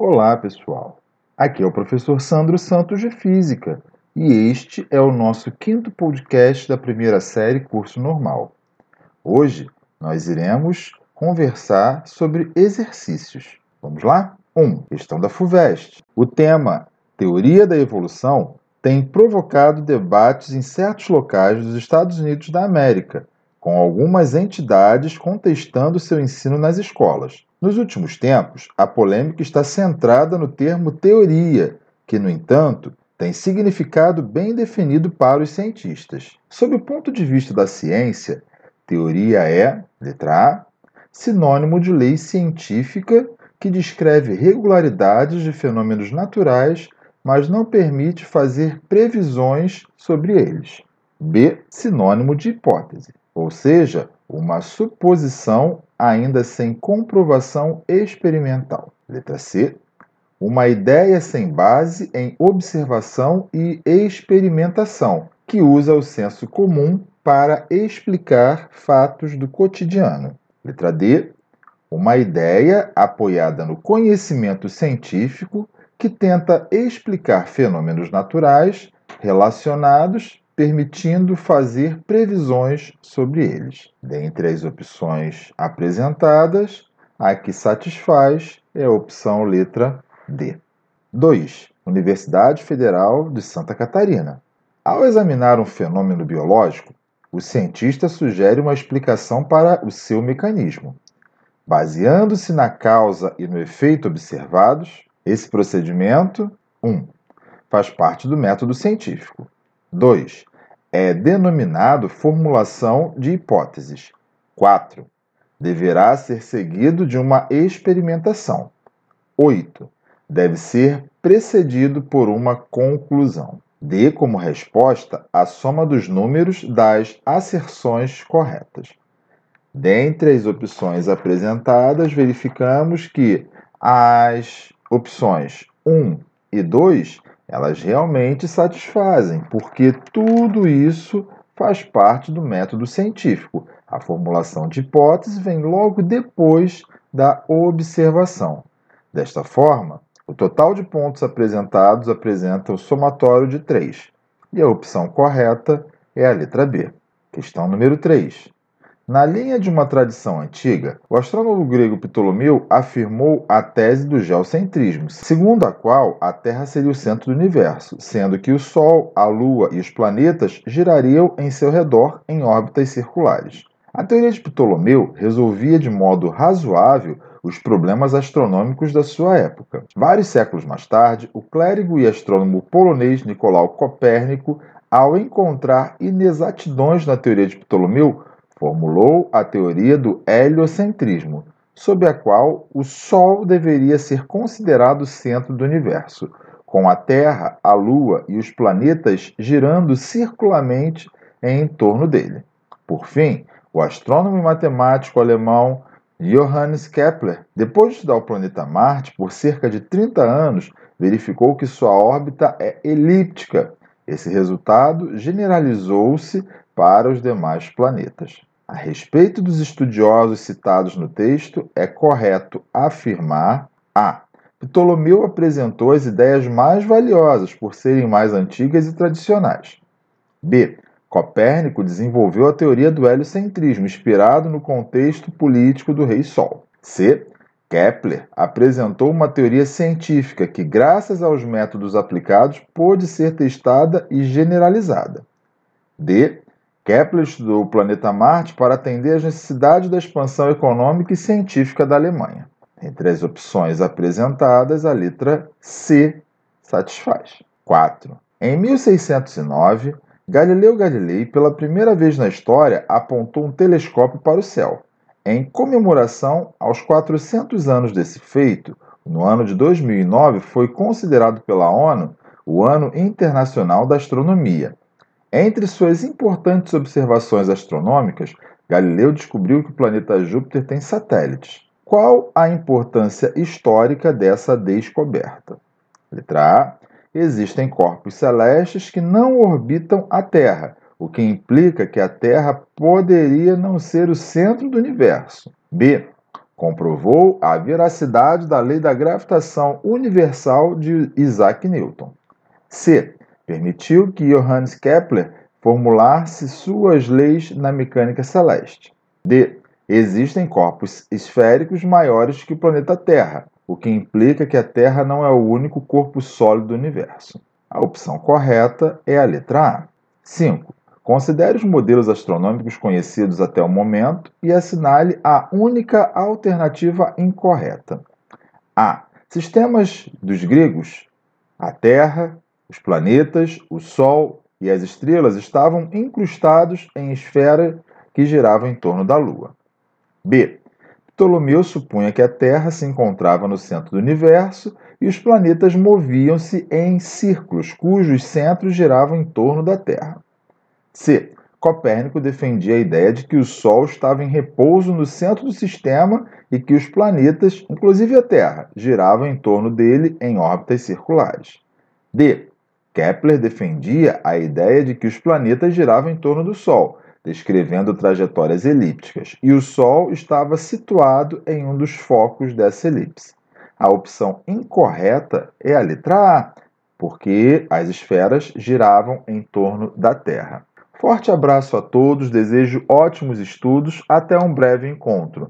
Olá, pessoal. Aqui é o professor Sandro Santos de Física e este é o nosso quinto podcast da primeira série Curso Normal. Hoje nós iremos conversar sobre exercícios. Vamos lá? 1. Um, questão da FUVEST. O tema Teoria da Evolução tem provocado debates em certos locais dos Estados Unidos da América, com algumas entidades contestando seu ensino nas escolas. Nos últimos tempos, a polêmica está centrada no termo teoria, que, no entanto, tem significado bem definido para os cientistas. Sob o ponto de vista da ciência, teoria é, letra A, sinônimo de lei científica que descreve regularidades de fenômenos naturais mas não permite fazer previsões sobre eles. B. Sinônimo de hipótese, ou seja, uma suposição ainda sem comprovação experimental. Letra C. Uma ideia sem base em observação e experimentação, que usa o senso comum para explicar fatos do cotidiano. Letra D. Uma ideia apoiada no conhecimento científico que tenta explicar fenômenos naturais relacionados, permitindo fazer previsões sobre eles. Dentre as opções apresentadas, a que satisfaz é a opção letra D. 2. Universidade Federal de Santa Catarina. Ao examinar um fenômeno biológico, o cientista sugere uma explicação para o seu mecanismo. Baseando-se na causa e no efeito observados, esse procedimento, 1. Um, faz parte do método científico. 2. É denominado formulação de hipóteses. 4. Deverá ser seguido de uma experimentação. 8. Deve ser precedido por uma conclusão. Dê como resposta a soma dos números das asserções corretas. Dentre as opções apresentadas, verificamos que as opções 1 e 2, elas realmente satisfazem, porque tudo isso faz parte do método científico. A formulação de hipótese vem logo depois da observação. Desta forma, o total de pontos apresentados apresenta o somatório de 3, e a opção correta é a letra B. Questão número 3. Na linha de uma tradição antiga, o astrônomo grego Ptolomeu afirmou a tese do geocentrismo, segundo a qual a Terra seria o centro do universo, sendo que o Sol, a Lua e os planetas girariam em seu redor em órbitas circulares. A teoria de Ptolomeu resolvia de modo razoável os problemas astronômicos da sua época. Vários séculos mais tarde, o clérigo e astrônomo polonês Nicolau Copérnico, ao encontrar inexatidões na teoria de Ptolomeu, formulou a teoria do heliocentrismo, sob a qual o Sol deveria ser considerado centro do universo, com a Terra, a Lua e os planetas girando circularmente em torno dele. Por fim, o astrônomo e matemático alemão Johannes Kepler, depois de estudar o planeta Marte por cerca de 30 anos, verificou que sua órbita é elíptica. Esse resultado generalizou-se para os demais planetas. A respeito dos estudiosos citados no texto, é correto afirmar a. Ptolomeu apresentou as ideias mais valiosas por serem mais antigas e tradicionais. B. Copérnico desenvolveu a teoria do heliocentrismo, inspirado no contexto político do Rei Sol. C. Kepler apresentou uma teoria científica que, graças aos métodos aplicados, pôde ser testada e generalizada. D. Kepler estudou o planeta Marte para atender às necessidades da expansão econômica e científica da Alemanha. Entre as opções apresentadas, a letra C satisfaz. 4. Em 1609, Galileu Galilei, pela primeira vez na história, apontou um telescópio para o céu. Em comemoração aos 400 anos desse feito, no ano de 2009 foi considerado pela ONU o Ano Internacional da Astronomia entre suas importantes observações astronômicas, Galileu descobriu que o planeta Júpiter tem satélites. Qual a importância histórica dessa descoberta? Letra A. Existem corpos celestes que não orbitam a Terra, o que implica que a Terra poderia não ser o centro do universo. B. comprovou a veracidade da lei da gravitação universal de Isaac Newton. C. Permitiu que Johannes Kepler formulasse suas leis na mecânica celeste. D. Existem corpos esféricos maiores que o planeta Terra, o que implica que a Terra não é o único corpo sólido do universo. A opção correta é a letra A. 5. Considere os modelos astronômicos conhecidos até o momento e assinale a única alternativa incorreta. A. Sistemas dos gregos. A Terra, os planetas, o Sol e as estrelas estavam incrustados em esfera que girava em torno da Lua. B. Ptolomeu supunha que a Terra se encontrava no centro do universo e os planetas moviam-se em círculos cujos centros giravam em torno da Terra. C. Copérnico defendia a ideia de que o Sol estava em repouso no centro do sistema e que os planetas, inclusive a Terra, giravam em torno dele em órbitas circulares. D. Kepler defendia a ideia de que os planetas giravam em torno do Sol, descrevendo trajetórias elípticas, e o Sol estava situado em um dos focos dessa elipse. A opção incorreta é a letra A, porque as esferas giravam em torno da Terra. Forte abraço a todos, desejo ótimos estudos, até um breve encontro.